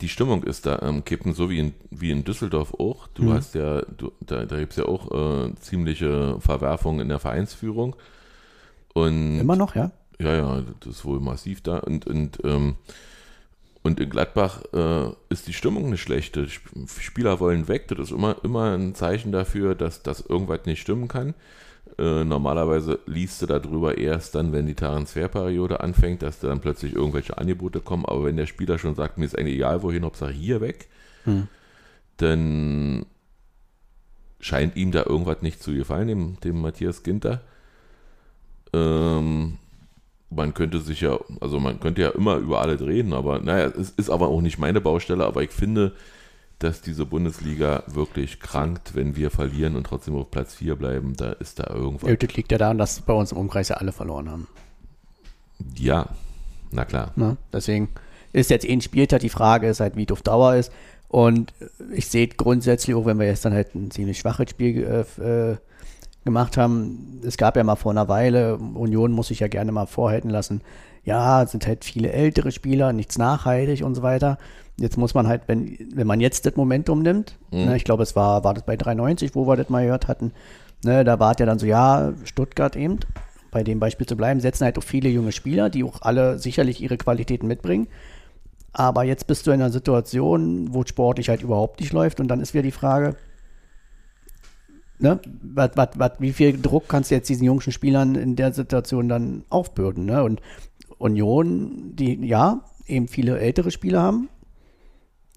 die Stimmung ist da am ähm, Kippen, so wie in, wie in Düsseldorf auch. Du mhm. hast ja, du, da, da gibt es ja auch äh, ziemliche Verwerfungen in der Vereinsführung. Und, Immer noch, ja? Ja, ja, das ist wohl massiv da. Und, und, ähm, und in Gladbach äh, ist die Stimmung eine schlechte. Spieler wollen weg. Das ist immer, immer ein Zeichen dafür, dass, dass irgendwas nicht stimmen kann. Äh, normalerweise liest du darüber erst dann, wenn die Transferperiode anfängt, dass dann plötzlich irgendwelche Angebote kommen. Aber wenn der Spieler schon sagt, mir ist eigentlich egal, wohin, Hauptsache hier weg, hm. dann scheint ihm da irgendwas nicht zu gefallen, dem, dem Matthias Ginter. Ähm, man könnte sich ja, also man könnte ja immer über alles reden, aber naja, es ist aber auch nicht meine Baustelle, aber ich finde, dass diese Bundesliga wirklich krankt, wenn wir verlieren und trotzdem auf Platz 4 bleiben. Da ist da irgendwas. Das liegt ja daran, dass bei uns im Umkreis ja alle verloren haben. Ja, na klar. Ne? Deswegen ist jetzt eh ein Spieltag. Die Frage ist halt, wie auf Dauer ist. Und ich sehe grundsätzlich, auch wenn wir jetzt dann halt ein ziemlich schwaches Spiel äh, äh, gemacht haben, es gab ja mal vor einer Weile, Union muss sich ja gerne mal vorhalten lassen, ja, es sind halt viele ältere Spieler, nichts nachhaltig und so weiter. Jetzt muss man halt, wenn, wenn man jetzt das Momentum nimmt, Mhm. ne, ich glaube, es war, war das bei 93, wo wir das mal gehört hatten, ne, da war es ja dann so, ja, Stuttgart eben, bei dem Beispiel zu bleiben, setzen halt auch viele junge Spieler, die auch alle sicherlich ihre Qualitäten mitbringen. Aber jetzt bist du in einer Situation, wo sportlich halt überhaupt nicht läuft und dann ist wieder die Frage, ne, wat, wat, wat, wie viel Druck kannst du jetzt diesen jungen Spielern in der Situation dann aufbürden? Ne? Und Union, die ja eben viele ältere Spieler haben,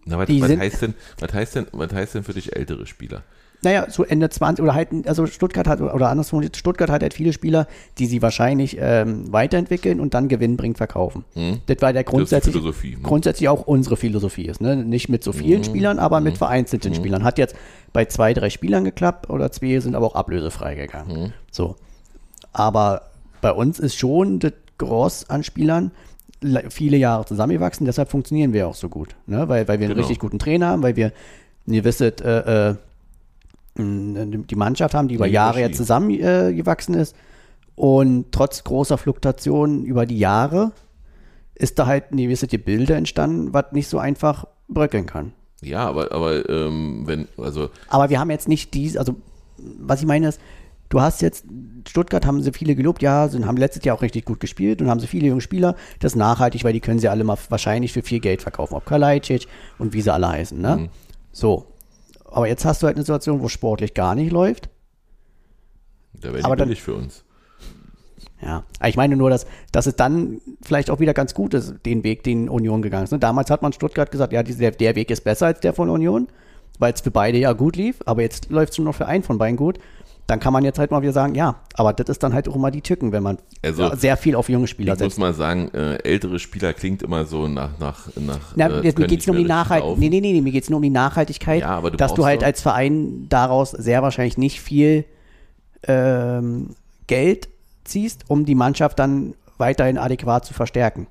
Na, was, was, heißt denn, was, heißt denn, was heißt denn für dich ältere Spieler? Naja, so Ende 20 oder halt, also Stuttgart hat, oder andersrum, Stuttgart hat halt viele Spieler, die sie wahrscheinlich ähm, weiterentwickeln und dann gewinnbringend verkaufen. Hm? Das war der grundsätzlich, Philosophie, ne? grundsätzlich auch unsere Philosophie ist. Ne? Nicht mit so vielen Spielern, aber mit vereinzelten Spielern. Hat jetzt bei zwei, drei Spielern geklappt oder zwei sind aber auch ablösefrei gegangen. So. Aber bei uns ist schon das Groß an Spielern le- viele Jahre zusammengewachsen, deshalb funktionieren wir auch so gut. Ne? Weil, weil wir einen Genau. richtig guten Trainer haben, weil wir ein gewisses, äh, äh, die Mannschaft haben, die über Eine Jahre jetzt zusammengewachsen äh, ist. Und trotz großer Fluktuationen über die Jahre ist da halt ein gewisses Gebilde entstanden, was nicht so einfach bröckeln kann. Ja, aber, aber ähm, wenn, also Aber wir haben jetzt nicht dies, also was ich meine ist, du hast jetzt, Stuttgart haben sie viele gelobt, ja, sind, haben letztes Jahr auch richtig gut gespielt und haben sie viele junge Spieler, das ist nachhaltig, weil die können sie alle mal wahrscheinlich für viel Geld verkaufen, ob Kalajdzic und wie sie alle heißen, ne? Mhm. So. Aber jetzt hast du halt eine Situation, wo sportlich gar nicht läuft. da wäre Aber die dann- billig für uns. Ja, ich meine nur, dass, dass es dann vielleicht auch wieder ganz gut ist, den Weg, den Union gegangen ist. Ne? Damals hat man Stuttgart gesagt, ja, dieser, der Weg ist besser als der von Union, weil es für beide ja gut lief, aber jetzt läuft es nur noch für einen von beiden gut. Dann kann man jetzt halt mal wieder sagen, ja, aber das ist dann halt auch immer die Tücken, wenn man Also, sehr viel auf junge Spieler Ich muss setzt. mal sagen, äh, ältere Spieler klingt immer so nach, nach, nach Na, äh, mir geht es nur um die Nachhaltigkeit. Nee, nee, nee, nee, mir geht es nur um die Nachhaltigkeit, Ja, aber du dass du halt als Verein daraus sehr wahrscheinlich nicht viel ähm, Geld ziehst, um die Mannschaft dann weiterhin adäquat zu verstärken.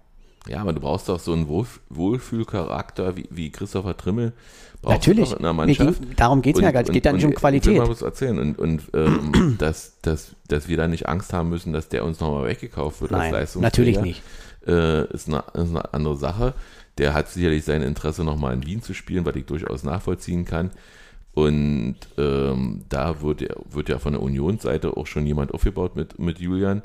Ja, aber du brauchst doch so einen Wohlf Wohlfühlcharakter wie, wie Christopher Trimmel. Brauchst Natürlich. In Mir Mannschaft. geht- darum geht's mir ja gar nicht. Es geht ja nicht um Qualität. Ich will mal was erzählen. Und, und ähm, dass, dass, dass wir da nicht Angst haben müssen, dass der uns nochmal weggekauft wird Nein, als natürlich nicht. Äh, ist, eine, ist eine andere Sache. Der hat sicherlich sein Interesse, nochmal in Wien zu spielen, was ich durchaus nachvollziehen kann. Und ähm, da wird ja, wird ja von der Unionsseite auch schon jemand aufgebaut mit, mit Julian,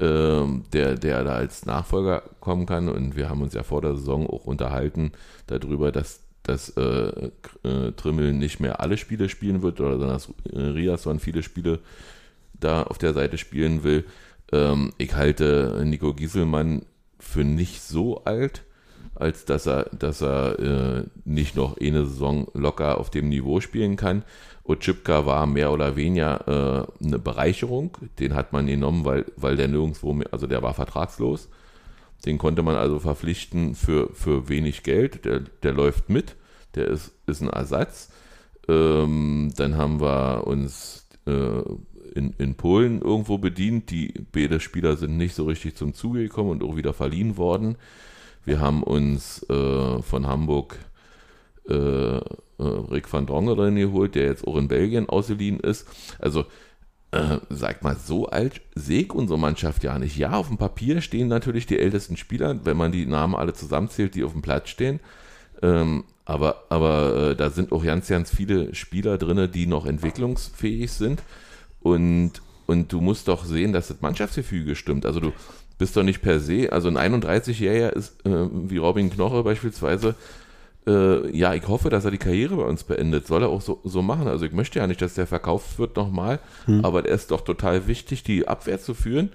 ähm, der, der da als Nachfolger kommen kann. Und wir haben uns ja vor der Saison auch unterhalten darüber, dass, dass äh, äh, Trimmel nicht mehr alle Spiele spielen wird oder dass äh, Riasson viele Spiele da auf der Seite spielen will. Ähm, ich halte Nico Gieselmann für nicht so alt, als dass er, dass er äh, nicht noch eine Saison locker auf dem Niveau spielen kann. Otschipka war mehr oder weniger äh, eine Bereicherung. Den hat man genommen, weil, weil der nirgendwo mehr, also der war vertragslos. Den konnte man also verpflichten für, für wenig Geld. Der, der läuft mit. Der ist, ist ein Ersatz. Ähm, dann haben wir uns äh, in, in Polen irgendwo bedient. Die beide Spieler sind nicht so richtig zum Zuge gekommen und auch wieder verliehen worden. Wir haben uns äh, von Hamburg äh, äh, Rick van Drongeren geholt, der jetzt auch in Belgien ausgeliehen ist. Also, äh, sag mal, so alt ich unsere Mannschaft ja nicht. Ja, auf dem Papier stehen natürlich die ältesten Spieler, wenn man die Namen alle zusammenzählt, die auf dem Platz stehen. Ähm, aber aber äh, da sind auch ganz, ganz viele Spieler drin, die noch entwicklungsfähig sind. Und, und du musst doch sehen, dass das Mannschaftsgefüge stimmt. Also du bist doch nicht per se, also ein 31-Jähriger ist, äh, wie Robin Knoche beispielsweise, äh, ja, ich hoffe, dass er die Karriere bei uns beendet. Soll er auch so, so machen. Also ich möchte ja nicht, dass der verkauft wird nochmal, aber der ist doch total wichtig, die Abwehr zu führen.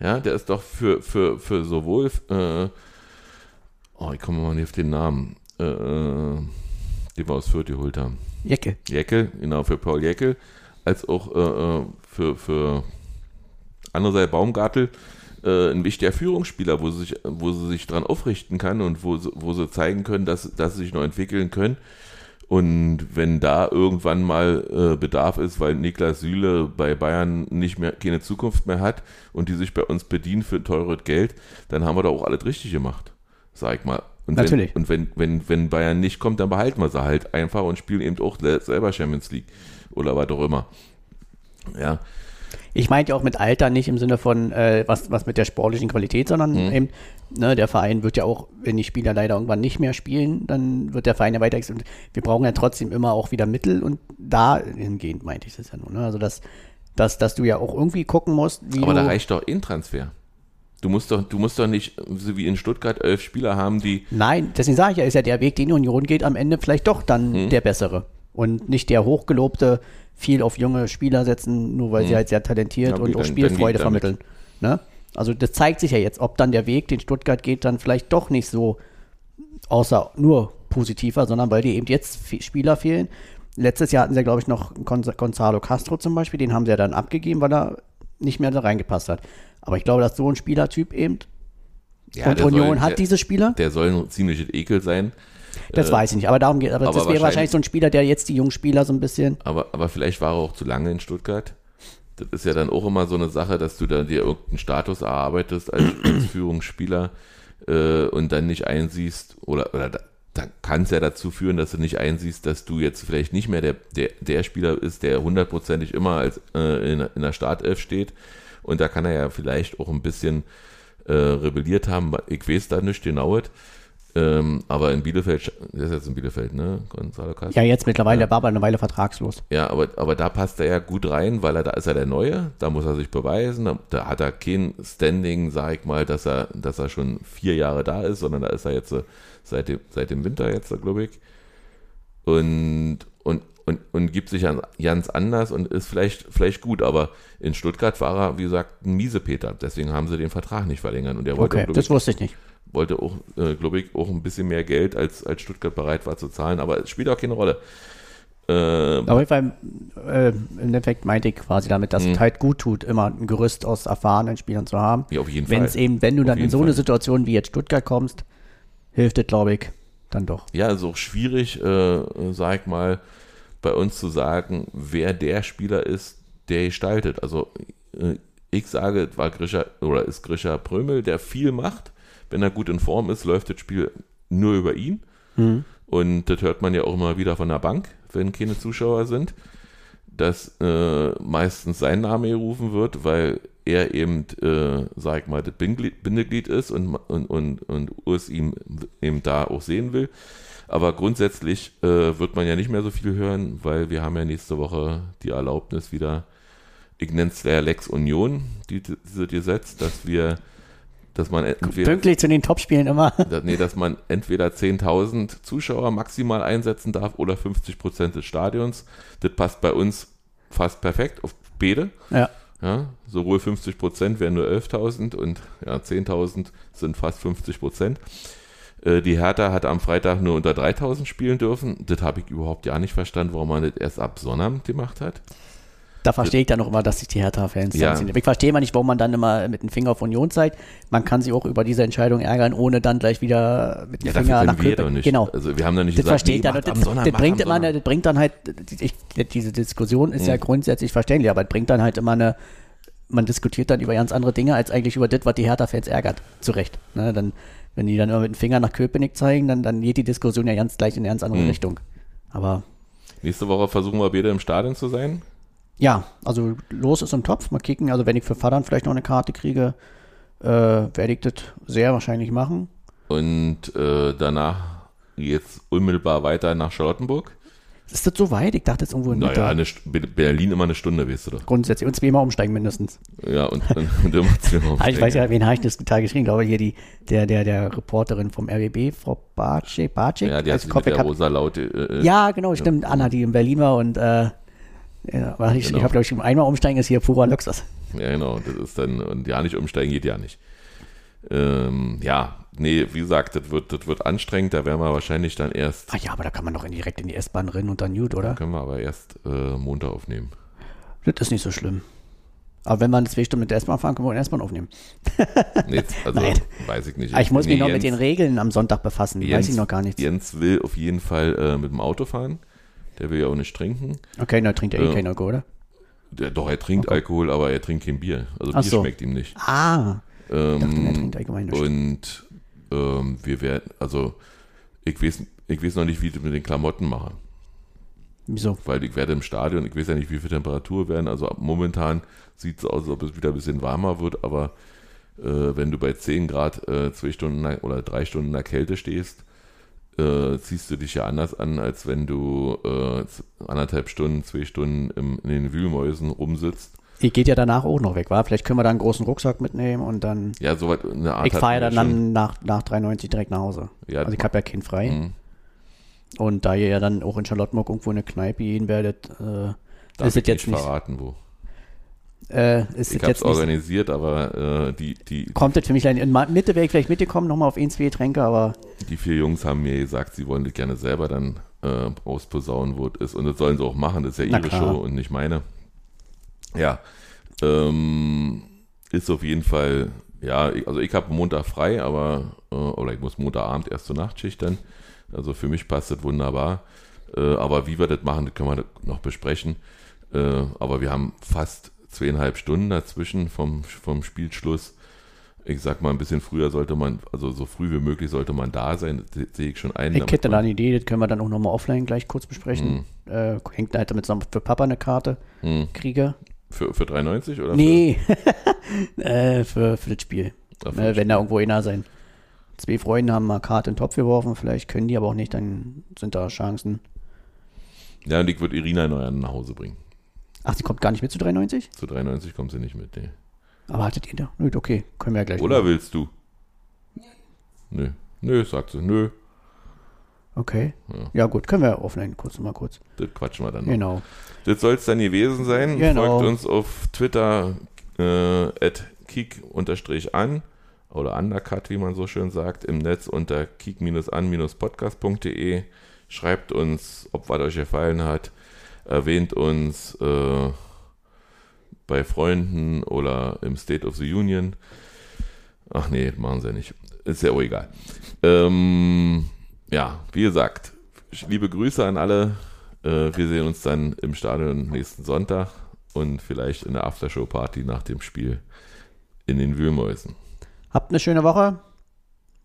Ja, der ist doch für, für, für sowohl, äh, oh, ich komme mal nicht auf den Namen, äh, den wir aus Fürth geholt haben. Jecke. Jäckel, genau, für Paul Jäckel, als auch äh, äh, für, für andererseits Baumgartel äh, ein wichtiger Führungsspieler, wo sie sich, wo sie sich dran aufrichten kann und wo sie, wo sie zeigen können, dass, dass sie sich noch entwickeln können. Und wenn da irgendwann mal äh, Bedarf ist, weil Niklas Süle bei Bayern nicht mehr keine Zukunft mehr hat und die sich bei uns bedienen für teures Geld, dann haben wir da auch alles richtig gemacht, sag ich mal. Und Natürlich. Wenn, und wenn, wenn, wenn Bayern nicht kommt, dann behalten wir sie halt einfach und spielen eben auch selber Champions League oder was auch immer. Ja, Ich meinte ja auch mit Alter nicht im Sinne von äh, was, was mit der sportlichen Qualität, sondern Mhm. eben, ne, der Verein wird ja auch, wenn die Spieler leider irgendwann nicht mehr spielen, dann wird der Verein ja weiter und wir brauchen ja trotzdem immer auch wieder Mittel und dahingehend meinte ich das ja nur. Ne? Also dass, dass, dass du ja auch irgendwie gucken musst, wie aber da reicht doch eh ein Transfer. Du musst doch, du musst doch nicht, so wie in Stuttgart, elf Spieler haben, die Nein, deswegen sage ich ja, ist ja der Weg, den die Union geht, am Ende vielleicht doch dann Hm. der bessere. Und nicht der hochgelobte, viel auf junge Spieler setzen, nur weil sie halt sehr talentiert. Ja, und auch Spielfreude vermitteln. Ne? Also das zeigt sich ja jetzt, ob dann der Weg, den Stuttgart geht, dann vielleicht doch nicht so außer nur positiver, sondern weil dir eben jetzt Spieler fehlen. Letztes Jahr hatten sie ja, glaube ich, noch Gonz- Gonzalo Castro zum Beispiel, den haben sie ja dann abgegeben, weil er nicht mehr da reingepasst hat. Aber ich glaube, dass so ein Spielertyp eben, Ja, und Union soll- hat der, diese Spieler, Der soll ein ziemliches Ekel sein. Das Äh, weiß ich nicht, aber darum geht, aber, aber das wäre wahrscheinlich- so ein Spieler, der jetzt die jungen Spieler so ein bisschen, Aber, aber vielleicht war er auch zu lange in Stuttgart. Das ist ja dann auch immer so eine Sache, dass du da dir irgendeinen Status erarbeitest als, als Führungsspieler äh, und dann nicht einsiehst, oder, oder da, da kann es ja dazu führen, dass du nicht einsiehst, dass du jetzt vielleicht nicht mehr der, der, der Spieler ist, der hundertprozentig immer als, äh, in, in der Startelf steht. Und da kann er ja vielleicht auch ein bisschen äh, rebelliert haben. Ich weiß da nicht genau. Ähm, aber in Bielefeld, der ist jetzt in Bielefeld, ne? Gonzalo Castro. ja jetzt mittlerweile, der war aber eine Weile vertragslos. Ja, aber, aber da passt er ja gut rein, weil er da ist er der Neue, da muss er sich beweisen, da, da hat er kein Standing, sag ich mal, dass er, dass er schon vier Jahre da ist, sondern da ist er jetzt seit dem, seit dem Winter jetzt, glaube ich. Und, und, und, und gibt sich an- ganz anders und ist vielleicht, vielleicht gut, aber in Stuttgart war er, wie gesagt, ein Miesepeter, deswegen haben sie den Vertrag nicht verlängern und er wollte, Okay, das wusste ich nicht. Wollte auch, äh, glaube ich, auch ein bisschen mehr Geld, als, als Stuttgart bereit war zu zahlen, aber es spielt auch keine Rolle. Äh, Auf jeden Fall, äh, im Endeffekt meinte ich quasi damit, dass Mhm. es halt gut tut, immer ein Gerüst aus erfahrenen Spielern zu haben. Ja, auf jeden Wenn Fall. es eben, wenn du Auf dann in so eine Fall. Situation wie jetzt Stuttgart kommst, hilft es, glaube ich, dann doch. ja, also auch schwierig, äh, sag ich mal, bei uns zu sagen, wer der Spieler ist, der gestaltet. Also äh, ich sage, es war Grisha oder ist Grisha Prömel, der viel macht. Wenn er gut in Form ist, läuft das Spiel nur über ihn. Und das hört man ja auch immer wieder von der Bank, wenn keine Zuschauer sind, dass äh, meistens sein Name gerufen wird, weil er eben, äh, sag ich mal, das Bindeglied, ist und, und, und, und Urs ihm eben da auch sehen will. Aber grundsätzlich äh, wird man ja nicht mehr so viel hören, weil wir haben ja nächste Woche die Erlaubnis wieder, ich nenne es der Lex Union, die, diese Gesetz, dass wir, dass man entweder Pünktlich zu den Topspielen immer. nee, dass man entweder 10.000 Zuschauer maximal einsetzen darf oder 50 Prozent des Stadions. Das passt bei uns fast perfekt auf beide. ja. Ja, sowohl 50 Prozent wären nur 11.000 und ja, 10.000 sind fast 50 Prozent. Äh, Die Hertha hat am Freitag nur unter 3.000 spielen dürfen. Das habe ich überhaupt ja nicht verstanden, warum man das erst ab Sonnabend gemacht hat. Da verstehe ich dann noch immer, dass sich die Hertha-Fans Ja. sind. Ich verstehe mal nicht, warum man dann immer mit dem Finger auf Union zeigt. Man kann sich auch über diese Entscheidung ärgern, ohne dann gleich wieder mit dem Ja, Finger dafür nach wir nicht. Genau. Also wir haben da nicht Das gesagt, nee, dann. Das, Sonntag, das, bringt immer das bringt dann halt, ich, diese Diskussion ist ja Mhm. grundsätzlich verständlich, aber es bringt dann halt immer eine, man diskutiert dann über ganz andere Dinge, als eigentlich über das, was die Hertha-Fans ärgert. Zu Recht. Ne, dann, wenn die dann immer mit dem Finger nach Köpenick zeigen, dann, dann geht die Diskussion ja ganz gleich in eine ganz andere Mhm. Richtung. Aber Nächste Woche versuchen wir beide im Stadion zu sein. Ja, also los ist im Topf. Mal kicken. Also wenn ich für Vatern vielleicht noch eine Karte kriege, äh, werde ich das sehr wahrscheinlich machen. Und äh, danach jetzt unmittelbar weiter nach Charlottenburg. Ist das so weit? Ich dachte jetzt irgendwo in. Naja, eine, Berlin immer eine Stunde, weißt du doch. Grundsätzlich. Und zweimal umsteigen mindestens. Ja, und, und, immer zweimal Ah, ich weiß ja, umsteigen. wen habe ich das total geschrieben? Ich glaube, hier die, der, der, der Reporterin vom RBB, Frau Barcek, Barcek? Ja, die hat sich mit der rosa Laute. Äh, Ja, genau, stimmt. Anna, die in Berlin war und äh, ja, war ich, Genau. ich habe, glaube ich, einmal umsteigen ist hier purer Luxus. Ja, genau. Das ist dann, und ja, nicht umsteigen geht ja nicht. Ähm, ja, nee, wie gesagt, das wird, das wird anstrengend. Da werden wir wahrscheinlich dann erst, Ah ja, aber da kann man doch in- direkt in die S-Bahn rennen und dann gut, oder? können wir aber erst äh, Montag aufnehmen. Das ist nicht so schlimm. Aber wenn man zwei Stunden mit der S-Bahn fahren, können wir der S-Bahn aufnehmen. Nee, also Nein. weiß ich nicht. Aber ich muss mich Nee, noch mit Jens- den Regeln am Sonntag befassen. Jens, Weiß ich noch gar nichts. Jens will auf jeden Fall äh, mit dem Auto fahren. Der will ja auch nicht trinken. Okay, na, trinkt er eh Ja. kein Alkohol, oder? Der, doch, er trinkt Alkohol, aber er trinkt kein Bier. Also Ach Bier so. schmeckt ihm nicht. Ah, Ähm, dachte, er trinkt allgemein nicht. und ähm, wir werden, also ich weiß, ich weiß noch nicht, wie ich das mit den Klamotten mache. wieso? Weil ich werde im Stadion, ich weiß ja nicht, wie viel Temperatur werden. Also momentan sieht es aus, als ob es wieder ein bisschen warmer wird, aber äh, wenn du bei 10 Grad äh, zwei Stunden oder drei Stunden in der Kälte stehst, äh, ziehst du dich ja anders an, als wenn du äh, anderthalb Stunden, zwei Stunden im, in den Wühlmäusen rumsitzt. Ihr geht ja danach auch noch weg, wa? Vielleicht können wir da einen großen Rucksack mitnehmen und dann. Ja, soweit eine Art Ich fahre ja dann, dann nach, nach 93 direkt nach Hause. Ja, also ich habe ja keinen frei. Mhm. Und da ihr ja dann auch in Charlottenburg irgendwo in eine Kneipe gehen werdet, äh, Darf ist ich jetzt nicht. verraten, wo. Äh, ist Ich habe es organisiert, aber äh, die, die, Kommt das für mich leider in Mitte wäre ich vielleicht mitgekommen, nochmal auf ein, zwei Getränke, aber die vier Jungs haben mir gesagt, sie wollen das gerne selber dann äh, rausposaunen, wo es ist. Und das sollen sie auch machen, das ist ja Na ihre klar. Show und nicht meine. Ja, ähm, ist auf jeden Fall, ja, also ich habe Montag frei, aber, äh, oder ich muss Montagabend erst zur Nachtschicht dann. Also für mich passt das wunderbar. Äh, aber wie wir das machen, das können wir noch besprechen. Äh, aber wir haben fast zweieinhalb Stunden dazwischen vom, vom Spielschluss. Ich sag mal, ein bisschen früher sollte man, also so früh wie möglich sollte man da sein. Das sehe ich schon ein. ich hätte da eine Idee, das können wir dann auch nochmal offline gleich kurz besprechen. Äh, hängt halt damit zusammen, für Papa eine Karte Hm. kriege. Für, für 3,90 oder? Nee, äh, für, für das Spiel. Für, für Äh, wenn da irgendwo einer sein. Zwei Freunde haben mal Karte in den Topf geworfen, vielleicht können die aber auch nicht, dann sind da Chancen. ja, und ich würde Irina neu nach Hause bringen. Ach, sie kommt gar nicht mit zu 93? Zu 3,90 kommt sie nicht mit. Nee. Aber hattet ihr da? Gut, okay, können wir ja gleich. Oder machen. willst du? Nö. Nö, sagt sie. Nö. Okay. Ja. Ja. gut, können wir offline kurz mal kurz. Das quatschen wir dann noch. Genau. Das soll es dann gewesen sein. Genau. Folgt uns auf Twitter äh, at kick-an oder undercut, wie man so schön sagt, im Netz unter kick-an-podcast.de. Schreibt uns, ob was euch gefallen hat. Erwähnt uns äh, bei Freunden oder im State of the Union. Ach nee, machen sie ja nicht. Ist ja auch egal. Ähm, ja, wie gesagt, liebe Grüße an alle. Äh, wir sehen uns dann im Stadion nächsten Sonntag und vielleicht in der Aftershow-Party nach dem Spiel in den Wühlmäusen. Habt eine schöne Woche.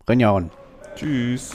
Renjauen. Tschüss.